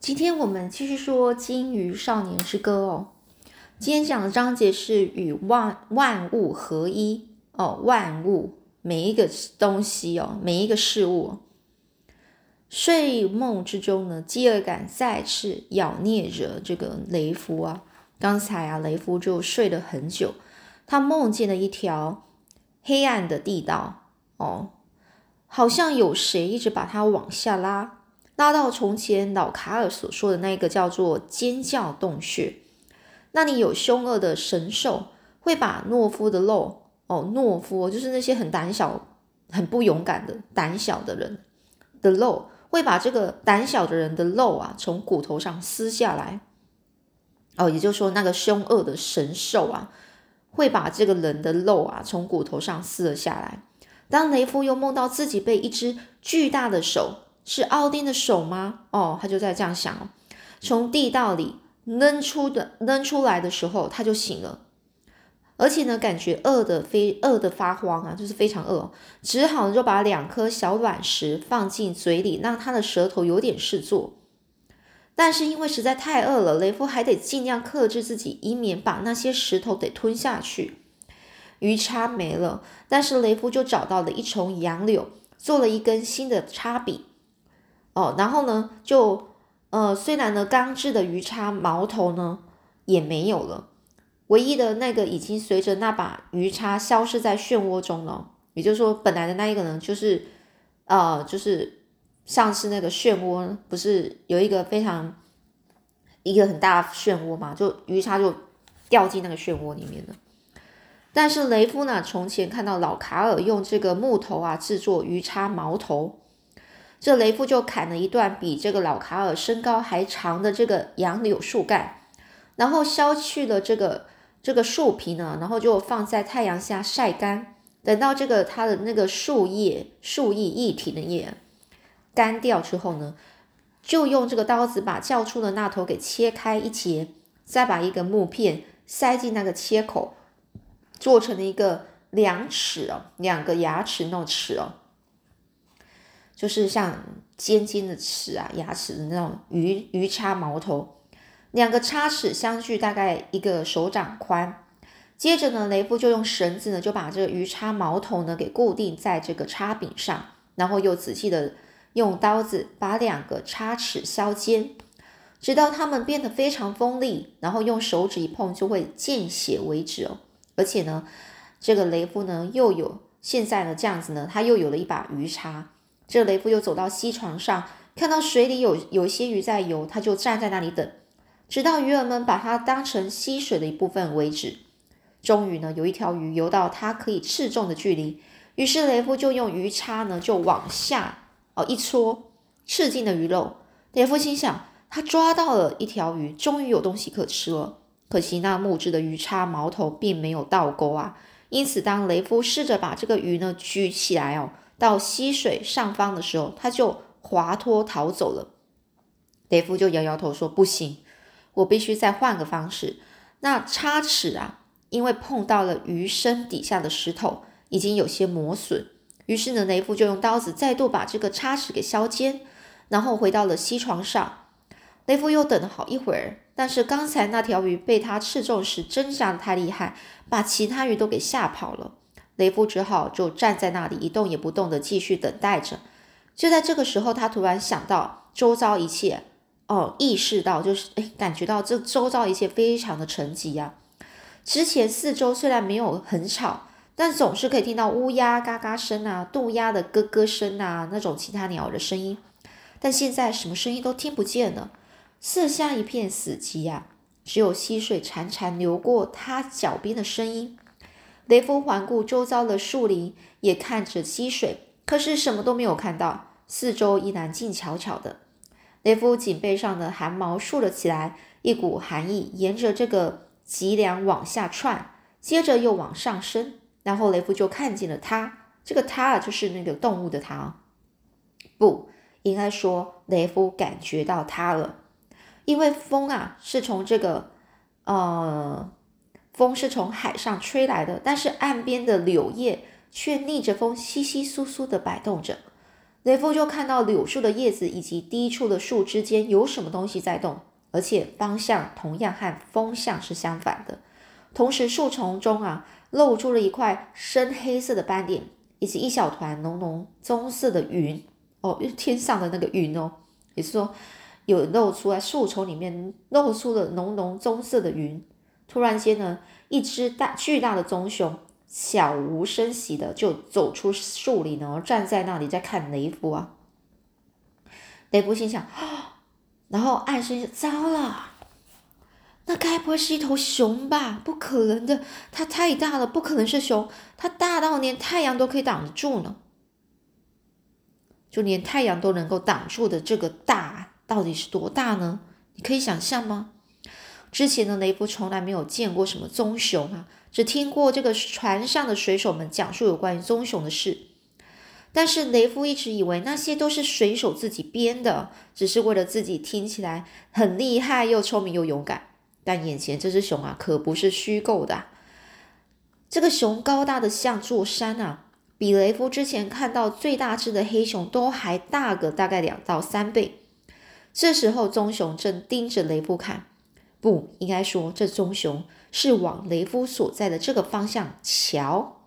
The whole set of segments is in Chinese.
今天我们继续说《金鱼少年之歌》哦。今天讲的章节是与万万物合一哦，万物每一个东西哦，每一个事物。睡梦之中呢，饥饿感再次咬啮着这个雷夫啊。刚才啊，雷夫就睡了很久，他梦见了一条黑暗的地道哦，好像有谁一直把他往下拉，拉到从前老卡尔所说的那个叫做尖叫洞穴。那里有凶恶的神兽，会把懦夫的肉哦，懦夫就是那些很胆小、很不勇敢的胆小的人的肉，会把这个胆小的人的肉啊，从骨头上撕下来。哦，也就是说，那个凶恶的神兽啊，会把这个人的肉啊，从骨头上撕了下来。当雷夫又梦到自己被一只巨大的手，是奥丁的手吗？哦，他就在这样想，从地道里。扔出的扔出来的时候，他就醒了，而且呢，感觉饿的非饿的发慌啊，就是非常饿，只好就把两颗小卵石放进嘴里，让他的舌头有点事做。但是因为实在太饿了，雷夫还得尽量克制自己，以免把那些石头得吞下去。鱼叉没了，但是雷夫就找到了一丛杨柳，做了一根新的叉柄。哦，然后呢，就。呃，虽然呢，钢制的鱼叉矛头呢也没有了，唯一的那个已经随着那把鱼叉消失在漩涡中了。也就是说，本来的那一个呢，就是呃，就是上次那个漩涡不是有一个非常一个很大漩涡嘛，就鱼叉就掉进那个漩涡里面了。但是雷夫呢，从前看到老卡尔用这个木头啊制作鱼叉矛头。这雷夫就砍了一段比这个老卡尔身高还长的这个杨柳树干，然后削去了这个这个树皮呢，然后就放在太阳下晒干。等到这个它的那个树叶树叶一体的叶干掉之后呢，就用这个刀子把较粗的那头给切开一截，再把一个木片塞进那个切口，做成了一个两齿哦，两个牙齿那种齿哦。就是像尖尖的齿啊，牙齿的那种鱼鱼叉矛头，两个叉齿相距大概一个手掌宽。接着呢，雷夫就用绳子呢，就把这个鱼叉矛头呢给固定在这个叉柄上，然后又仔细的用刀子把两个叉齿削尖，直到它们变得非常锋利，然后用手指一碰就会见血为止哦。而且呢，这个雷夫呢又有现在呢这样子呢，他又有了一把鱼叉。这雷夫又走到溪床上，看到水里有有一些鱼在游，他就站在那里等，直到鱼儿们把它当成溪水的一部分为止。终于呢，有一条鱼游到它可以刺中的距离，于是雷夫就用鱼叉呢就往下哦一戳，刺进了鱼肉。雷夫心想，他抓到了一条鱼，终于有东西可吃了。可惜那木质的鱼叉矛头并没有倒钩啊，因此当雷夫试着把这个鱼呢举起来哦。到溪水上方的时候，他就滑脱逃走了。雷夫就摇摇头说：“不行，我必须再换个方式。”那叉齿啊，因为碰到了鱼身底下的石头，已经有些磨损。于是呢，雷夫就用刀子再度把这个叉齿给削尖，然后回到了溪床上。雷夫又等了好一会儿，但是刚才那条鱼被他刺中时挣扎的太厉害，把其他鱼都给吓跑了。雷夫只好就站在那里一动也不动的继续等待着。就在这个时候，他突然想到周遭一切，哦，意识到就是哎，感觉到这周遭一切非常的沉寂呀。之前四周虽然没有很吵，但总是可以听到乌鸦嘎嘎声啊、渡鸦的咯咯声啊那种其他鸟的声音，但现在什么声音都听不见了，四下一片死寂呀，只有溪水潺潺流过他脚边的声音。雷夫环顾周遭的树林，也看着溪水，可是什么都没有看到。四周依然静悄悄的。雷夫颈背上的汗毛竖了起来，一股寒意沿着这个脊梁往下窜，接着又往上升。然后雷夫就看见了他，这个他啊，就是那个动物的他。不应该说，雷夫感觉到他了，因为风啊，是从这个呃。风是从海上吹来的，但是岸边的柳叶却逆着风稀稀疏疏地摆动着。雷夫就看到柳树的叶子以及低处的树之间有什么东西在动，而且方向同样和风向是相反的。同时，树丛中啊露出了一块深黑色的斑点，以及一小团浓浓棕色的云。哦，天上的那个云哦，也是说有露出来树丛里面露出了浓浓棕色的云。突然间呢，一只大巨大的棕熊。悄无声息的就走出树林，然后站在那里在看雷夫啊。雷夫心想啊，然后暗生糟了，那该不会是一头熊吧？不可能的，它太大了，不可能是熊，它大到连太阳都可以挡得住呢。就连太阳都能够挡住的这个大，到底是多大呢？你可以想象吗？之前的雷夫从来没有见过什么棕熊啊。只听过这个船上的水手们讲述有关于棕熊的事，但是雷夫一直以为那些都是水手自己编的，只是为了自己听起来很厉害又聪明又勇敢。但眼前这只熊啊，可不是虚构的。这个熊高大的像座山啊，比雷夫之前看到最大只的黑熊都还大个大概两到三倍。这时候，棕熊正盯着雷夫看，不应该说这棕熊。是往雷夫所在的这个方向瞧，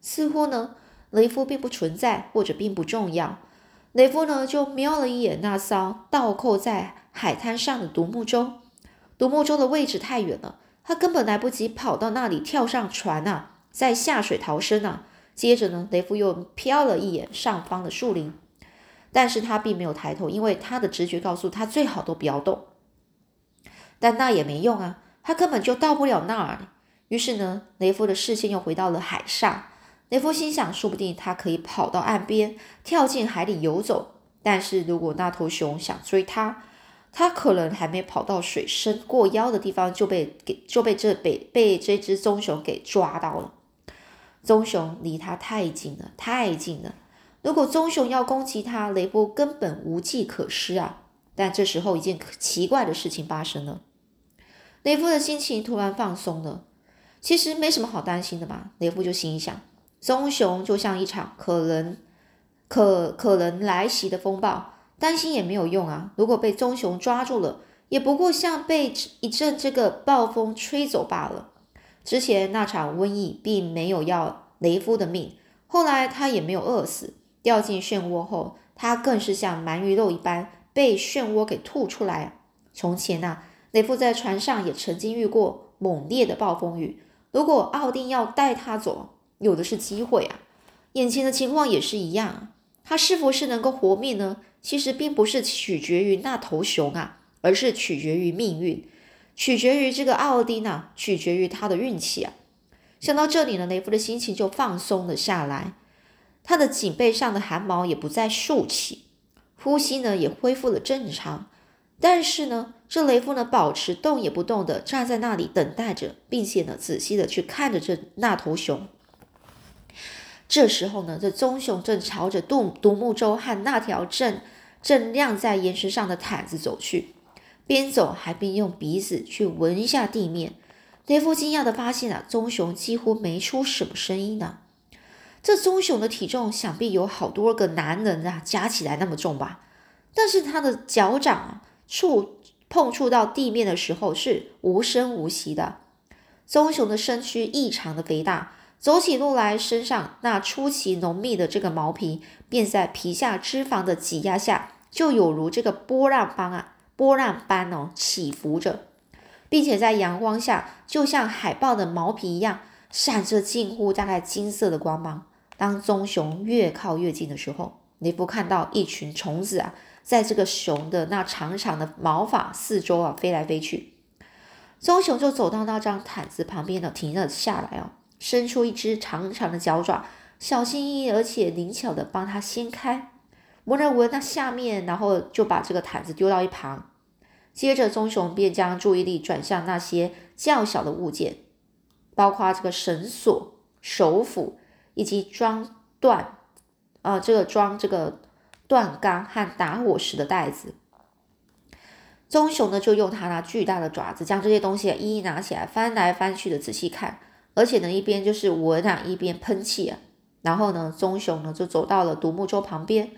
似乎呢，雷夫并不存在或者并不重要。雷夫呢就瞄了一眼那艘倒扣在海滩上的独木舟，独木舟的位置太远了，他根本来不及跑到那里跳上船啊，再下水逃生啊。接着呢，雷夫又瞟了一眼上方的树林，但是他并没有抬头，因为他的直觉告诉他最好都不要动。但那也没用啊。他根本就到不了那儿。于是呢，雷夫的视线又回到了海上。雷夫心想，说不定他可以跑到岸边，跳进海里游走。但是如果那头熊想追他，他可能还没跑到水深过腰的地方，就被给就被这被被这只棕熊给抓到了。棕熊离他太近了，太近了。如果棕熊要攻击他，雷夫根本无计可施啊！但这时候，一件奇怪的事情发生了。雷夫的心情突然放松了。其实没什么好担心的嘛。雷夫就心想：棕熊就像一场可能、可可能来袭的风暴，担心也没有用啊。如果被棕熊抓住了，也不过像被一阵这个暴风吹走罢了。之前那场瘟疫并没有要雷夫的命，后来他也没有饿死。掉进漩涡后，他更是像鳗鱼肉一般被漩涡给吐出来。从前呐。雷夫在船上也曾经遇过猛烈的暴风雨。如果奥丁要带他走，有的是机会啊。眼前的情况也是一样，他是否是能够活命呢？其实并不是取决于那头熊啊，而是取决于命运，取决于这个奥丁啊，取决于他的运气啊。想到这里呢，雷夫的心情就放松了下来，他的颈背上的汗毛也不再竖起，呼吸呢也恢复了正常。但是呢，这雷夫呢，保持动也不动的站在那里等待着，并且呢，仔细的去看着这那头熊。这时候呢，这棕熊正朝着独独木舟和那条正正晾在岩石上的毯子走去，边走还边用鼻子去闻一下地面。雷夫惊讶的发现啊，棕熊几乎没出什么声音呢。这棕熊的体重想必有好多个男人啊加起来那么重吧？但是它的脚掌啊。触碰触到地面的时候是无声无息的。棕熊的身躯异常的肥大，走起路来身上那出奇浓密的这个毛皮，便在皮下脂肪的挤压下，就有如这个波浪般啊，波浪般哦起伏着，并且在阳光下，就像海豹的毛皮一样，闪着近乎大概金色的光芒。当棕熊越靠越近的时候，雷夫看到一群虫子啊。在这个熊的那长长的毛发四周啊飞来飞去，棕熊就走到那张毯子旁边呢，停了下来哦，伸出一只长长的脚爪，小心翼翼而且灵巧的帮它掀开，闻了闻那下面，然后就把这个毯子丢到一旁。接着，棕熊便将注意力转向那些较小的物件，包括这个绳索、手斧以及装断，啊，这个装这个。断钢和打火石的袋子，棕熊呢就用它那巨大的爪子将这些东西一一拿起来，翻来翻去的仔细看，而且呢一边就是闻啊，一边喷气啊。然后呢，棕熊呢就走到了独木舟旁边，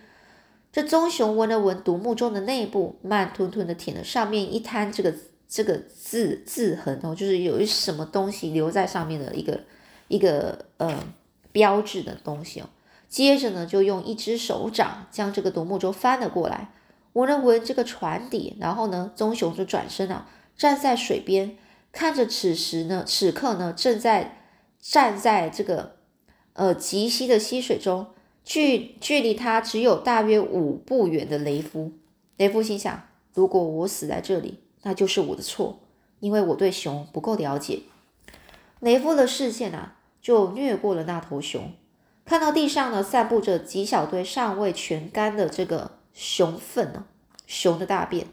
这棕熊闻了闻独木舟的内部，慢吞吞的舔了上面一滩这个这个字字痕哦，就是有一什么东西留在上面的一个一个呃标志的东西哦。接着呢，就用一只手掌将这个独木舟翻了过来，闻了闻这个船底，然后呢，棕熊就转身啊，站在水边，看着此时呢，此刻呢，正在站在这个呃极西的溪水中。距距离他只有大约五步远的雷夫，雷夫心想：如果我死在这里，那就是我的错，因为我对熊不够了解。雷夫的视线啊，就掠过了那头熊，看到地上呢散布着几小堆尚未全干的这个熊粪呢，熊的大便，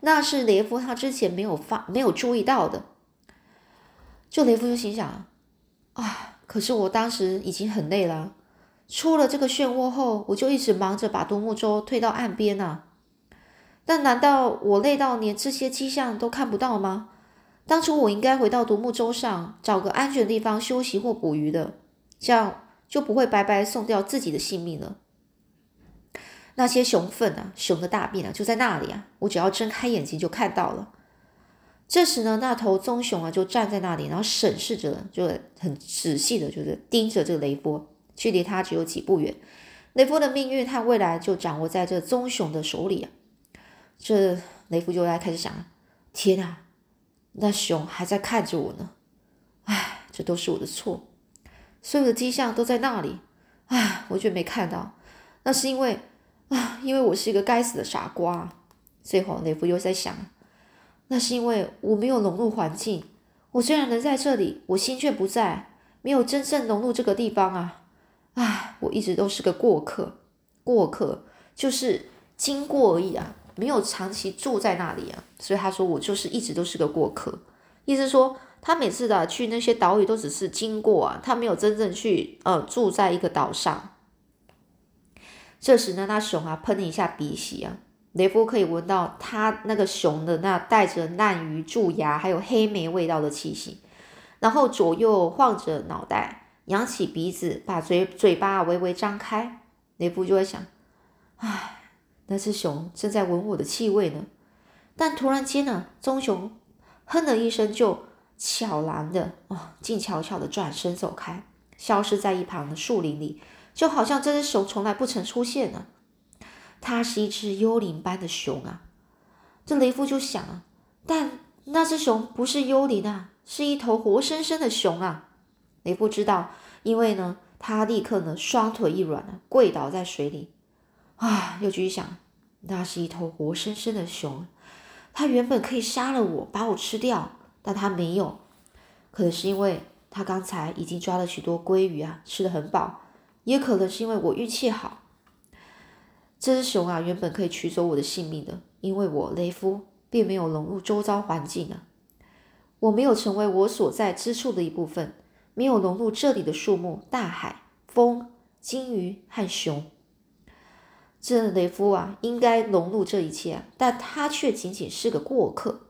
那是雷夫他之前没有发没有注意到的。就雷夫就心想：啊，可是我当时已经很累了。出了这个漩涡后，我就一直忙着把独木舟推到岸边呐。但难道我累到连这些迹象都看不到吗？当初我应该回到独木舟上，找个安全的地方休息或捕鱼的，这样就不会白白送掉自己的性命了。那些熊粪啊，熊的大便啊，就在那里啊，我只要睁开眼睛就看到了。这时呢，那头棕熊啊，就站在那里，然后审视着，就很仔细的，就是盯着这个雷波。距离他只有几步远，雷夫的命运和未来就掌握在这棕熊的手里啊！这雷夫就在开始想：天啊，那熊还在看着我呢！唉，这都是我的错，所有的迹象都在那里，唉，我却没看到。那是因为啊，因为我是一个该死的傻瓜。最后，雷夫又在想：那是因为我没有融入环境。我虽然能在这里，我心却不在，没有真正融入这个地方啊！唉，我一直都是个过客，过客就是经过而已啊，没有长期住在那里啊。所以他说我就是一直都是个过客，意思说他每次的去那些岛屿都只是经过啊，他没有真正去呃住在一个岛上。这时呢，那熊啊喷了一下鼻息啊，雷夫可以闻到他那个熊的那带着烂鱼蛀牙还有黑莓味道的气息，然后左右晃着脑袋。扬起鼻子，把嘴嘴巴微微张开，雷夫就会想：唉，那只熊正在闻我的气味呢。但突然间呢，棕熊哼了一声，就悄然的啊，静悄悄的转身走开，消失在一旁的树林里，就好像这只熊从来不曾出现呢。它是一只幽灵般的熊啊。这雷夫就想啊，但那只熊不是幽灵啊，是一头活生生的熊啊。雷夫知道。因为呢，他立刻呢双腿一软呢，跪倒在水里，啊，又继续想，那是一头活生生的熊，它原本可以杀了我，把我吃掉，但他没有，可能是因为他刚才已经抓了许多鲑鱼啊，吃的很饱，也可能是因为我运气好，这只熊啊原本可以取走我的性命的，因为我雷夫并没有融入周遭环境啊，我没有成为我所在之处的一部分。没有融入这里的树木、大海、风、鲸鱼和熊，这雷夫啊，应该融入这一切，但他却仅仅是个过客。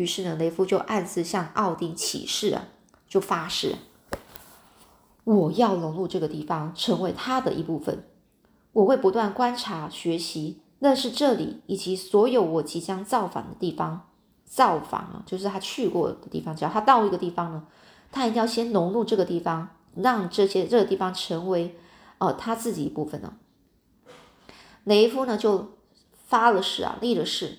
于是呢，雷夫就暗自向奥丁起誓啊，就发誓：我要融入这个地方，成为他的一部分。我会不断观察、学习、认识这里以及所有我即将造访的地方。造访啊，就是他去过的地方。只要他到一个地方呢。他一定要先融入这个地方，让这些这个地方成为，呃，他自己一部分呢。雷夫呢就发了誓啊，立了誓，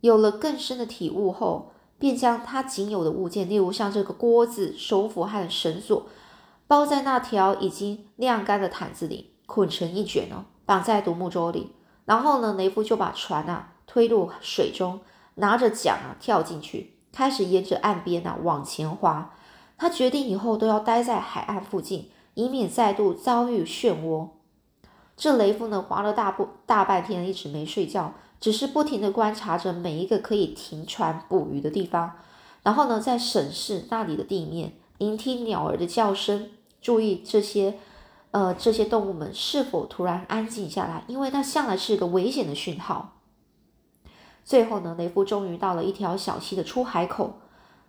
有了更深的体悟后，便将他仅有的物件，例如像这个锅子、手斧和绳索，包在那条已经晾干的毯子里，捆成一卷哦，绑在独木舟里。然后呢，雷夫就把船啊推入水中，拿着桨啊跳进去，开始沿着岸边啊往前划。他决定以后都要待在海岸附近，以免再度遭遇漩涡。这雷夫呢，划了大不大半天，一直没睡觉，只是不停的观察着每一个可以停船捕鱼的地方，然后呢，在审视那里的地面，聆听鸟儿的叫声，注意这些呃这些动物们是否突然安静下来，因为那向来是个危险的讯号。最后呢，雷夫终于到了一条小溪的出海口。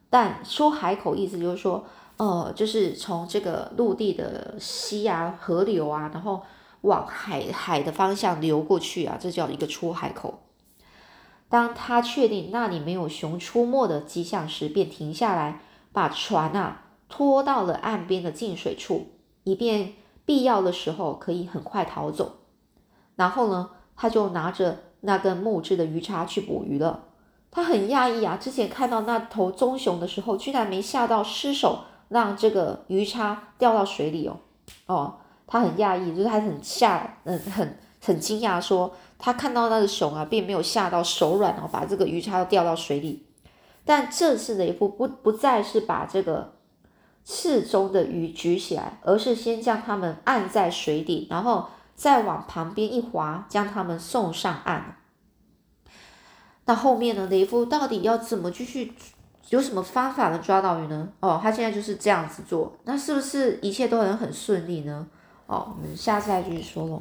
但出海口意思就是说，呃，就是从这个陆地的溪啊、河流啊，然后往海海的方向流过去啊，这叫一个出海口。当他确定那里没有熊出没的迹象时，便停下来，把船啊拖到了岸边的进水处，以便必要的时候可以很快逃走。然后呢，他就拿着那根木质的鱼叉去捕鱼了。他很讶异啊，之前看到那头棕熊的时候，居然没吓到失手让这个鱼叉掉到水里哦。哦，他很讶异，就是他很吓，嗯，很很惊讶，说他看到那个熊啊，并没有吓到手软哦，把这个鱼叉掉到水里。但这次雷夫不不再是把这个刺中的鱼举起来，而是先将它们按在水底，然后再往旁边一划，将它们送上岸。那后面呢？雷夫到底要怎么继续？有什么方法能抓到鱼呢？哦，他现在就是这样子做，那是不是一切都很很顺利呢？好，我们下次再继续说喽。